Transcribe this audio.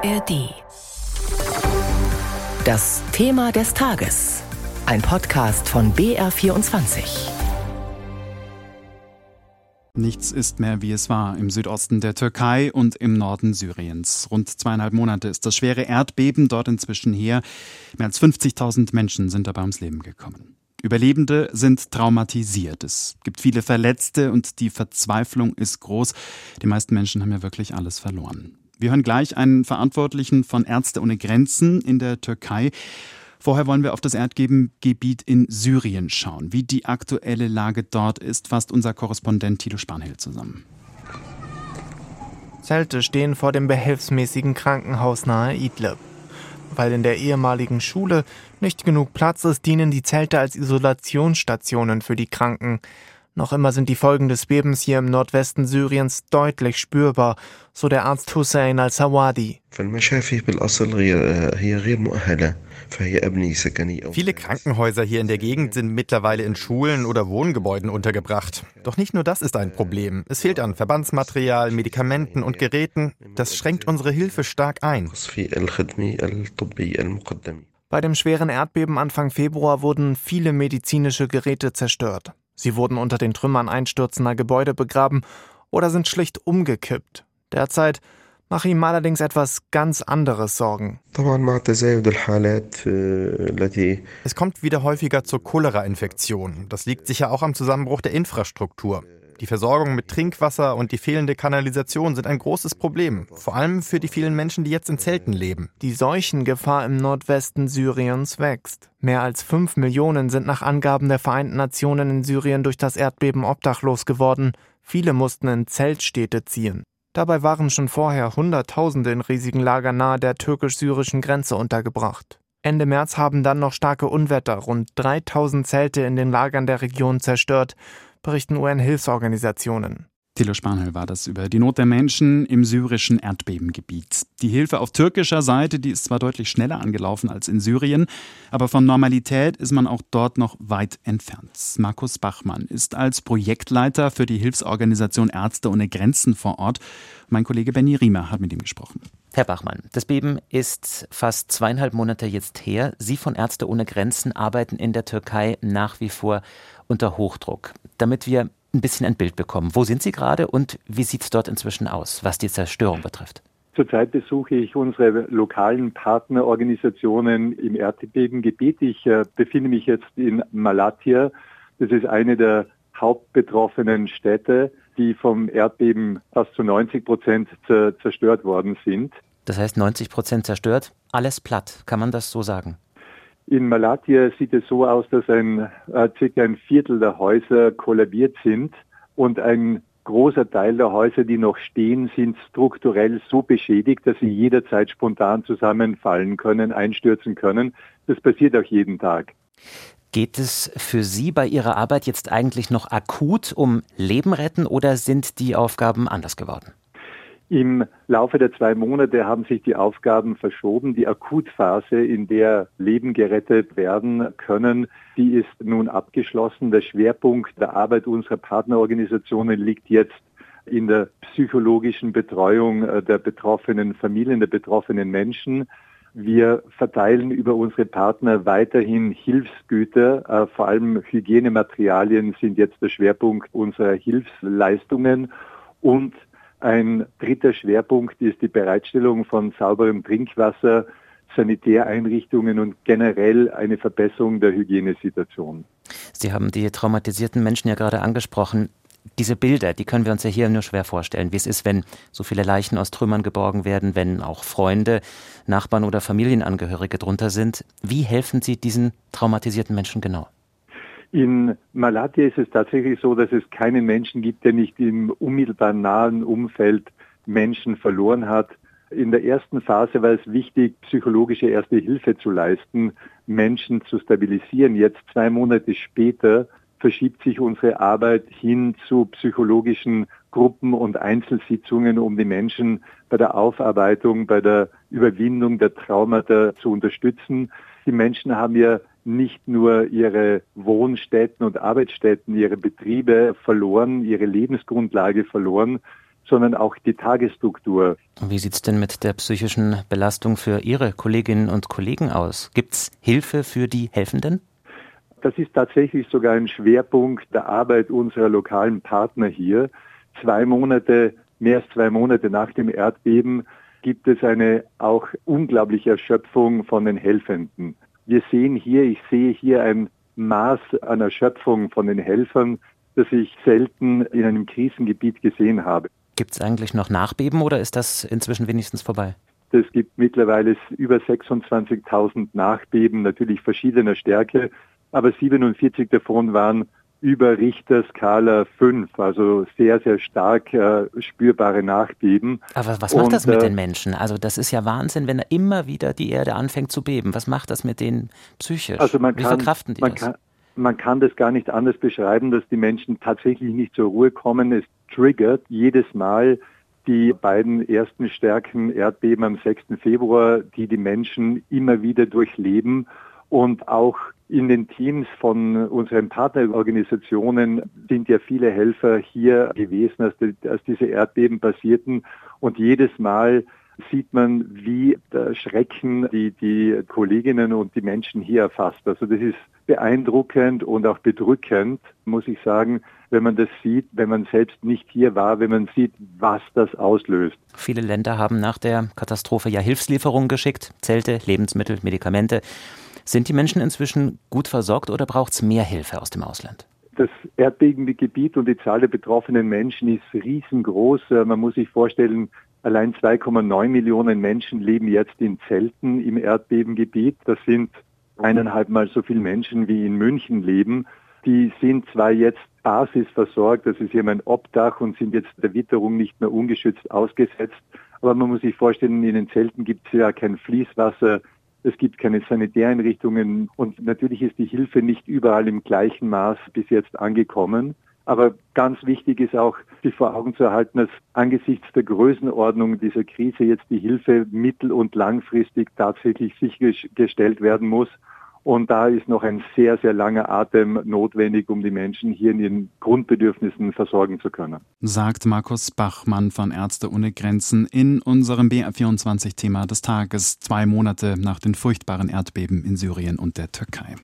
ARD. Das Thema des Tages. Ein Podcast von BR24. Nichts ist mehr, wie es war im Südosten der Türkei und im Norden Syriens. Rund zweieinhalb Monate ist das schwere Erdbeben dort inzwischen her. Mehr als 50.000 Menschen sind dabei ums Leben gekommen. Überlebende sind traumatisiert. Es gibt viele Verletzte und die Verzweiflung ist groß. Die meisten Menschen haben ja wirklich alles verloren. Wir hören gleich einen Verantwortlichen von Ärzte ohne Grenzen in der Türkei. Vorher wollen wir auf das Erdbebengebiet in Syrien schauen. Wie die aktuelle Lage dort ist, fasst unser Korrespondent Tilo Spanhill zusammen. Zelte stehen vor dem behelfsmäßigen Krankenhaus nahe Idlib. Weil in der ehemaligen Schule nicht genug Platz ist, dienen die Zelte als Isolationsstationen für die Kranken. Noch immer sind die Folgen des Bebens hier im Nordwesten Syriens deutlich spürbar, so der Arzt Hussein al-Sawadi. Viele Krankenhäuser hier in der Gegend sind mittlerweile in Schulen oder Wohngebäuden untergebracht. Doch nicht nur das ist ein Problem. Es fehlt an Verbandsmaterial, Medikamenten und Geräten. Das schränkt unsere Hilfe stark ein. Bei dem schweren Erdbeben Anfang Februar wurden viele medizinische Geräte zerstört. Sie wurden unter den Trümmern einstürzender Gebäude begraben oder sind schlicht umgekippt. Derzeit mache ihm allerdings etwas ganz anderes Sorgen. Es kommt wieder häufiger zur Cholera-Infektion. Das liegt sicher auch am Zusammenbruch der Infrastruktur. Die Versorgung mit Trinkwasser und die fehlende Kanalisation sind ein großes Problem, vor allem für die vielen Menschen, die jetzt in Zelten leben. Die Seuchengefahr im Nordwesten Syriens wächst. Mehr als fünf Millionen sind nach Angaben der Vereinten Nationen in Syrien durch das Erdbeben obdachlos geworden. Viele mussten in Zeltstädte ziehen. Dabei waren schon vorher Hunderttausende in riesigen Lagern nahe der türkisch-syrischen Grenze untergebracht. Ende März haben dann noch starke Unwetter rund 3000 Zelte in den Lagern der Region zerstört berichten UN-Hilfsorganisationen. Thilo Spanhel war das über die Not der Menschen im syrischen Erdbebengebiet. Die Hilfe auf türkischer Seite, die ist zwar deutlich schneller angelaufen als in Syrien, aber von Normalität ist man auch dort noch weit entfernt. Markus Bachmann ist als Projektleiter für die Hilfsorganisation Ärzte ohne Grenzen vor Ort. Mein Kollege Benny Riemer hat mit ihm gesprochen. Herr Bachmann, das Beben ist fast zweieinhalb Monate jetzt her. Sie von Ärzte ohne Grenzen arbeiten in der Türkei nach wie vor unter Hochdruck. Damit wir ein bisschen ein Bild bekommen. Wo sind Sie gerade und wie sieht es dort inzwischen aus, was die Zerstörung betrifft? Zurzeit besuche ich unsere lokalen Partnerorganisationen im Erdbebengebiet. Ich äh, befinde mich jetzt in Malatya. Das ist eine der hauptbetroffenen Städte, die vom Erdbeben fast zu 90 Prozent zerstört worden sind. Das heißt 90 Prozent zerstört, alles platt, kann man das so sagen? In Malatya sieht es so aus, dass ein, äh, circa ein Viertel der Häuser kollabiert sind und ein großer Teil der Häuser, die noch stehen, sind strukturell so beschädigt, dass sie jederzeit spontan zusammenfallen können, einstürzen können. Das passiert auch jeden Tag. Geht es für Sie bei Ihrer Arbeit jetzt eigentlich noch akut um Leben retten oder sind die Aufgaben anders geworden? Im Laufe der zwei Monate haben sich die Aufgaben verschoben. Die Akutphase, in der Leben gerettet werden können, die ist nun abgeschlossen. Der Schwerpunkt der Arbeit unserer Partnerorganisationen liegt jetzt in der psychologischen Betreuung äh, der betroffenen Familien, der betroffenen Menschen. Wir verteilen über unsere Partner weiterhin Hilfsgüter, äh, vor allem Hygienematerialien sind jetzt der Schwerpunkt unserer Hilfsleistungen und ein dritter Schwerpunkt ist die Bereitstellung von sauberem Trinkwasser, Sanitäreinrichtungen und generell eine Verbesserung der Hygienesituation. Sie haben die traumatisierten Menschen ja gerade angesprochen. Diese Bilder, die können wir uns ja hier nur schwer vorstellen, wie es ist, wenn so viele Leichen aus Trümmern geborgen werden, wenn auch Freunde, Nachbarn oder Familienangehörige drunter sind. Wie helfen Sie diesen traumatisierten Menschen genau? In Malatya ist es tatsächlich so, dass es keinen Menschen gibt, der nicht im unmittelbar nahen Umfeld Menschen verloren hat. In der ersten Phase war es wichtig, psychologische erste Hilfe zu leisten, Menschen zu stabilisieren. Jetzt zwei Monate später verschiebt sich unsere Arbeit hin zu psychologischen Gruppen und Einzelsitzungen, um die Menschen bei der Aufarbeitung, bei der Überwindung der Traumata zu unterstützen. Die Menschen haben ja nicht nur ihre Wohnstätten und Arbeitsstätten, ihre Betriebe verloren, ihre Lebensgrundlage verloren, sondern auch die Tagesstruktur. Wie sieht es denn mit der psychischen Belastung für Ihre Kolleginnen und Kollegen aus? Gibt es Hilfe für die Helfenden? Das ist tatsächlich sogar ein Schwerpunkt der Arbeit unserer lokalen Partner hier. Zwei Monate, mehr als zwei Monate nach dem Erdbeben gibt es eine auch unglaubliche Erschöpfung von den Helfenden. Wir sehen hier, ich sehe hier ein Maß an Erschöpfung von den Helfern, das ich selten in einem Krisengebiet gesehen habe. Gibt es eigentlich noch Nachbeben oder ist das inzwischen wenigstens vorbei? Es gibt mittlerweile über 26.000 Nachbeben, natürlich verschiedener Stärke, aber 47 davon waren über Richterskala 5, also sehr, sehr stark äh, spürbare Nachbeben. Aber was macht Und, das mit äh, den Menschen? Also das ist ja Wahnsinn, wenn immer wieder die Erde anfängt zu beben. Was macht das mit denen psychisch? Also man Wie kann, verkraften die man das? Kann, man kann das gar nicht anders beschreiben, dass die Menschen tatsächlich nicht zur Ruhe kommen. Es triggert jedes Mal die beiden ersten stärken Erdbeben am 6. Februar, die die Menschen immer wieder durchleben und auch in den Teams von unseren Partnerorganisationen sind ja viele Helfer hier gewesen, als, die, als diese Erdbeben passierten. Und jedes Mal sieht man, wie der Schrecken die, die Kolleginnen und die Menschen hier erfasst. Also das ist beeindruckend und auch bedrückend, muss ich sagen, wenn man das sieht, wenn man selbst nicht hier war, wenn man sieht, was das auslöst. Viele Länder haben nach der Katastrophe ja Hilfslieferungen geschickt, Zelte, Lebensmittel, Medikamente. Sind die Menschen inzwischen gut versorgt oder braucht es mehr Hilfe aus dem Ausland? Das Erdbebengebiet und die Zahl der betroffenen Menschen ist riesengroß. Äh, man muss sich vorstellen, allein 2,9 Millionen Menschen leben jetzt in Zelten im Erdbebengebiet. Das sind eineinhalb Mal so viele Menschen wie in München leben. Die sind zwar jetzt basisversorgt, also sie haben ein Obdach und sind jetzt der Witterung nicht mehr ungeschützt ausgesetzt. Aber man muss sich vorstellen, in den Zelten gibt es ja kein Fließwasser, es gibt keine Sanitäreinrichtungen und natürlich ist die Hilfe nicht überall im gleichen Maß bis jetzt angekommen. Aber ganz wichtig ist auch, sich vor Augen zu erhalten, dass angesichts der Größenordnung dieser Krise jetzt die Hilfe mittel- und langfristig tatsächlich sichergestellt werden muss. Und da ist noch ein sehr, sehr langer Atem notwendig, um die Menschen hier in ihren Grundbedürfnissen versorgen zu können. Sagt Markus Bachmann von Ärzte ohne Grenzen in unserem BR24-Thema des Tages, zwei Monate nach den furchtbaren Erdbeben in Syrien und der Türkei.